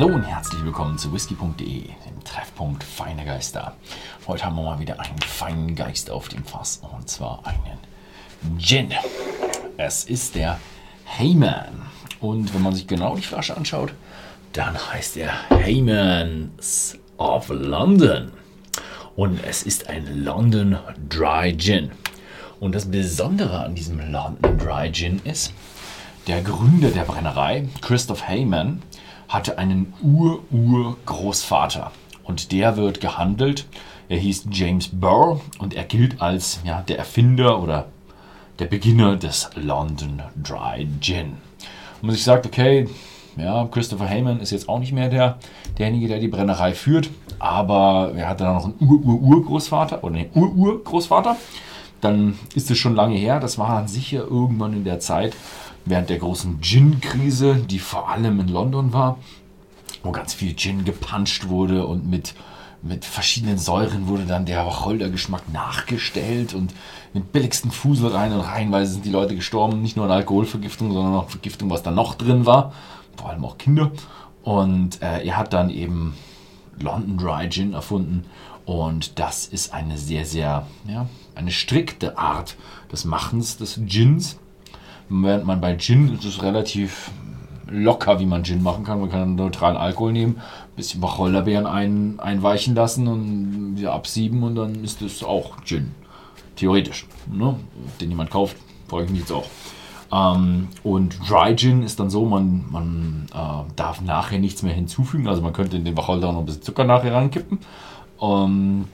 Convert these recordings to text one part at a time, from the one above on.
Hallo und herzlich willkommen zu whisky.de, dem Treffpunkt Feine Geister. Heute haben wir mal wieder einen feinen Geist auf dem Fass und zwar einen Gin. Es ist der Heyman und wenn man sich genau die Flasche anschaut, dann heißt er Heymans of London und es ist ein London Dry Gin. Und das Besondere an diesem London Dry Gin ist, der Gründer der Brennerei, Christoph Heyman, hatte einen Ur-Ur-Großvater. Und der wird gehandelt. Er hieß James Burr und er gilt als ja, der Erfinder oder der Beginner des London Dry Gin. Und man sich sagt, okay, ja, Christopher Heyman ist jetzt auch nicht mehr der, derjenige, der die Brennerei führt, aber er hatte dann noch einen Ur-Ur-Urgroßvater oder einen Ur-Ur-Großvater. Dann ist es schon lange her, das war dann sicher irgendwann in der Zeit, während der großen Gin-Krise, die vor allem in London war, wo ganz viel Gin gepanscht wurde und mit, mit verschiedenen Säuren wurde dann der Wacholdergeschmack nachgestellt und mit billigsten Fusel rein und reihenweise sind die Leute gestorben, nicht nur an Alkoholvergiftung, sondern auch Vergiftung, was da noch drin war, vor allem auch Kinder. Und äh, er hat dann eben London Dry Gin erfunden. Und das ist eine sehr, sehr, ja, eine strikte Art des Machens des Gins Während man bei Gin ist es relativ locker, wie man Gin machen kann. Man kann einen neutralen Alkohol nehmen, ein bisschen Wacholderbeeren ein, einweichen lassen und wieder absieben und dann ist es auch Gin. Theoretisch. Ne? Den jemand kauft, freue ich mich jetzt auch. Ähm, und Dry Gin ist dann so, man, man äh, darf nachher nichts mehr hinzufügen. Also man könnte in den Wacholder noch ein bisschen Zucker nachher rankippen. Ähm,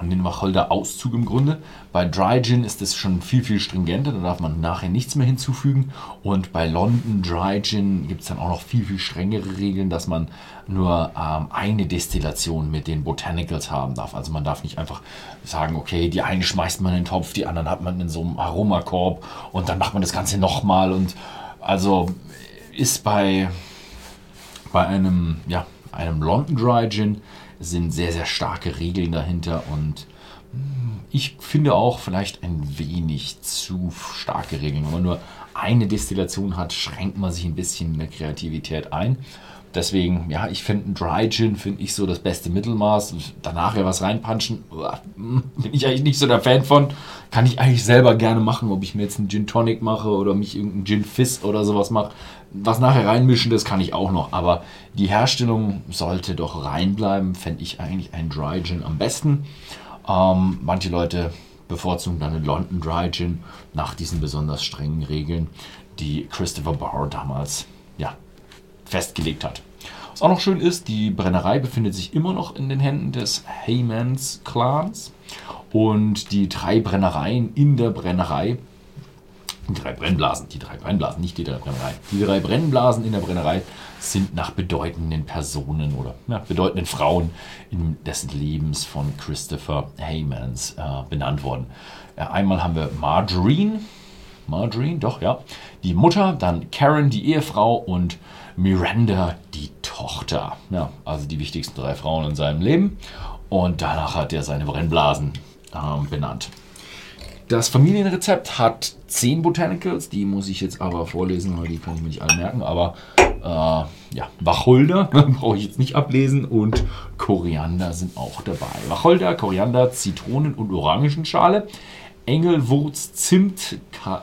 und den Wacholder-Auszug im Grunde. Bei Dry Gin ist es schon viel, viel stringenter, da darf man nachher nichts mehr hinzufügen. Und bei London Dry Gin gibt es dann auch noch viel, viel strengere Regeln, dass man nur ähm, eine Destillation mit den Botanicals haben darf. Also man darf nicht einfach sagen, okay, die eine schmeißt man in den Topf, die anderen hat man in so einem Aromakorb und dann macht man das Ganze nochmal. Und also ist bei, bei einem, ja, einem London Dry Gin sind sehr, sehr starke Regeln dahinter und hm, ich finde auch vielleicht ein wenig zu starke Regeln. Wenn man nur eine Destillation hat, schränkt man sich ein bisschen in der Kreativität ein. Deswegen, ja, ich finde ein Dry Gin, finde ich so das beste Mittelmaß. Danach ja was reinpanschen, hm, bin ich eigentlich nicht so der Fan von. Kann ich eigentlich selber gerne machen, ob ich mir jetzt einen Gin Tonic mache oder mich irgendeinen Gin Fizz oder sowas mache. Was nachher reinmischen, das kann ich auch noch. Aber die Herstellung sollte doch reinbleiben, fände ich eigentlich ein Dry Gin am besten. Ähm, manche Leute bevorzugen dann einen London Dry Gin nach diesen besonders strengen Regeln, die Christopher Barr damals ja, festgelegt hat. Was auch noch schön ist, die Brennerei befindet sich immer noch in den Händen des Heymans Clans und die drei Brennereien in der Brennerei die drei Brennblasen, die drei Brennblasen, nicht die drei Brennerei. Die drei Brennblasen in der Brennerei sind nach bedeutenden Personen oder ja, bedeutenden Frauen in des Lebens von Christopher Haymans äh, benannt worden. Äh, einmal haben wir Margarine, Margarine, doch, ja, die Mutter, dann Karen, die Ehefrau und Miranda, die Tochter. Ja, also die wichtigsten drei Frauen in seinem Leben. Und danach hat er seine Brennblasen äh, benannt. Das Familienrezept hat 10 Botanicals, die muss ich jetzt aber vorlesen, weil die kann ich mir nicht alle merken. Aber äh, ja, Wacholder brauche ich jetzt nicht ablesen und Koriander sind auch dabei. Wacholder, Koriander, Zitronen- und Orangenschale, Engelwurz, Zimt, Ka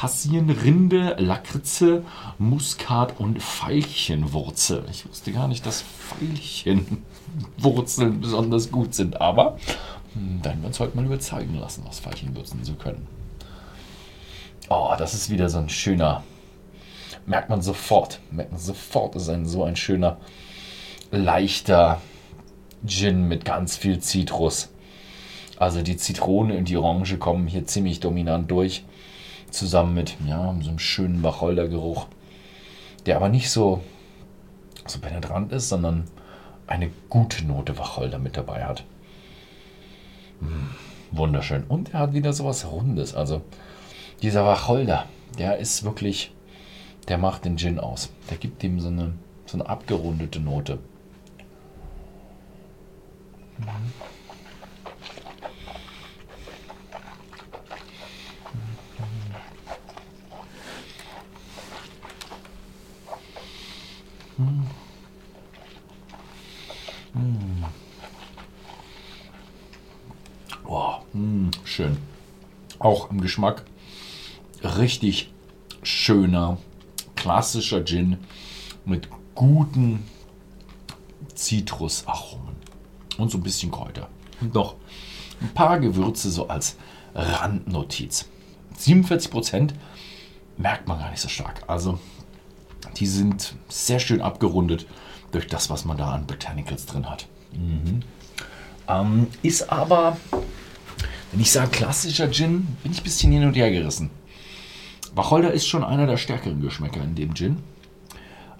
Kassienrinde, Lakritze, Muskat und Veilchenwurzel. Ich wusste gar nicht, dass Veilchenwurzeln besonders gut sind, aber hm, dann wir uns heute mal überzeugen lassen, was Veilchenwürzen so können. Oh, das ist wieder so ein schöner, merkt man sofort, merkt man sofort, ist ein, so ein schöner, leichter Gin mit ganz viel Zitrus. Also die Zitrone und die Orange kommen hier ziemlich dominant durch, zusammen mit ja, so einem schönen Wacholdergeruch, der aber nicht so, so penetrant ist, sondern eine gute Note Wacholder mit dabei hat. Wunderschön. Und er hat wieder sowas Rundes. Also dieser Wacholder, der ist wirklich, der macht den Gin aus. Der gibt ihm so eine, so eine abgerundete Note. Schön. Auch im Geschmack richtig schöner, klassischer Gin mit guten Zitrusaromen und so ein bisschen Kräuter. Und noch ein paar Gewürze so als Randnotiz. 47% merkt man gar nicht so stark. Also die sind sehr schön abgerundet durch das, was man da an Botanicals drin hat. Mhm. Ähm, ist aber, wenn ich sage klassischer Gin, bin ich ein bisschen hin und her gerissen. Wacholder ist schon einer der stärkeren Geschmäcker in dem Gin.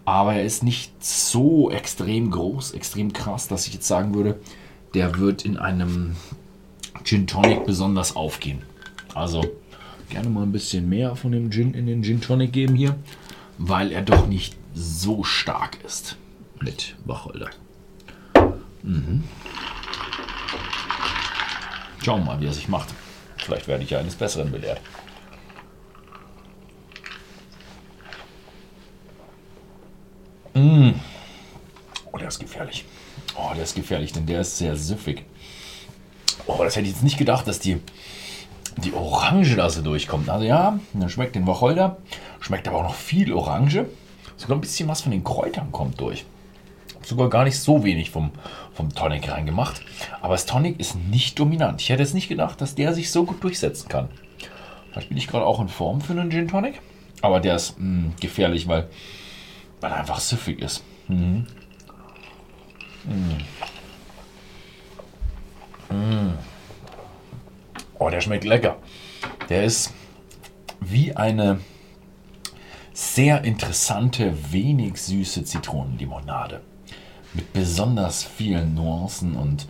Aber er ist nicht so extrem groß, extrem krass, dass ich jetzt sagen würde, der wird in einem Gin Tonic besonders aufgehen. Also gerne mal ein bisschen mehr von dem Gin in den Gin Tonic geben hier, weil er doch nicht so stark ist mit Wacholder. Mhm. Schauen wir mal, wie er sich macht. Vielleicht werde ich ja eines Besseren belehrt. Mmh. Oh, der ist gefährlich. Oh, der ist gefährlich, denn der ist sehr süffig. Oh, das hätte ich jetzt nicht gedacht, dass die, die Orange da so durchkommt. Also ja, dann schmeckt den Wacholder, schmeckt aber auch noch viel Orange. Sogar ein bisschen was von den Kräutern kommt durch. Sogar gar nicht so wenig vom, vom Tonic reingemacht. Aber das Tonic ist nicht dominant. Ich hätte jetzt nicht gedacht, dass der sich so gut durchsetzen kann. Vielleicht bin ich gerade auch in Form für einen Gin Tonic. Aber der ist mh, mm, gefährlich, weil, weil er einfach süffig ist. Mhm. Mmh. Oh, der schmeckt lecker. Der ist wie eine sehr interessante, wenig süße Zitronenlimonade. Mit besonders vielen Nuancen und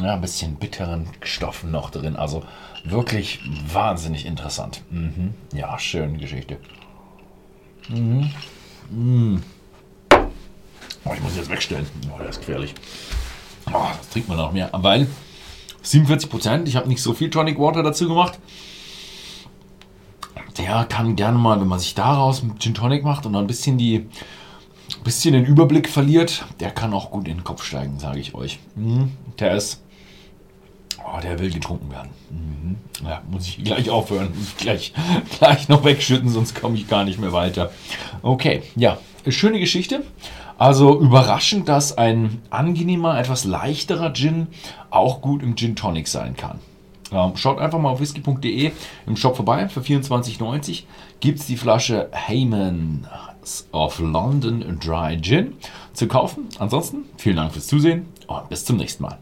ja, ein bisschen bitteren Stoffen noch drin. Also wirklich wahnsinnig interessant. Mhm. Ja, schöne Geschichte. Mhm. Mhm. Oh, ich muss jetzt wegstellen. Oh, der ist gefährlich. Oh, das trinkt man noch mehr. Weil 47 Prozent, ich habe nicht so viel Tonic Water dazu gemacht. Der kann gerne mal, wenn man sich daraus mit Gin Tonic macht und dann ein bisschen die bisschen den Überblick verliert, der kann auch gut in den Kopf steigen, sage ich euch. Mhm. Der ist, oh, der will getrunken werden. Mhm. Ja, muss ich gleich aufhören, gleich, gleich noch wegschütten, sonst komme ich gar nicht mehr weiter. Okay, ja, schöne Geschichte. Also überraschend, dass ein angenehmer, etwas leichterer Gin auch gut im Gin Tonic sein kann. Ähm, schaut einfach mal auf whisky.de im Shop vorbei. Für 24,90 gibt es die Flasche Heyman of London Dry Gin zu kaufen. Ansonsten vielen Dank fürs Zusehen und bis zum nächsten Mal.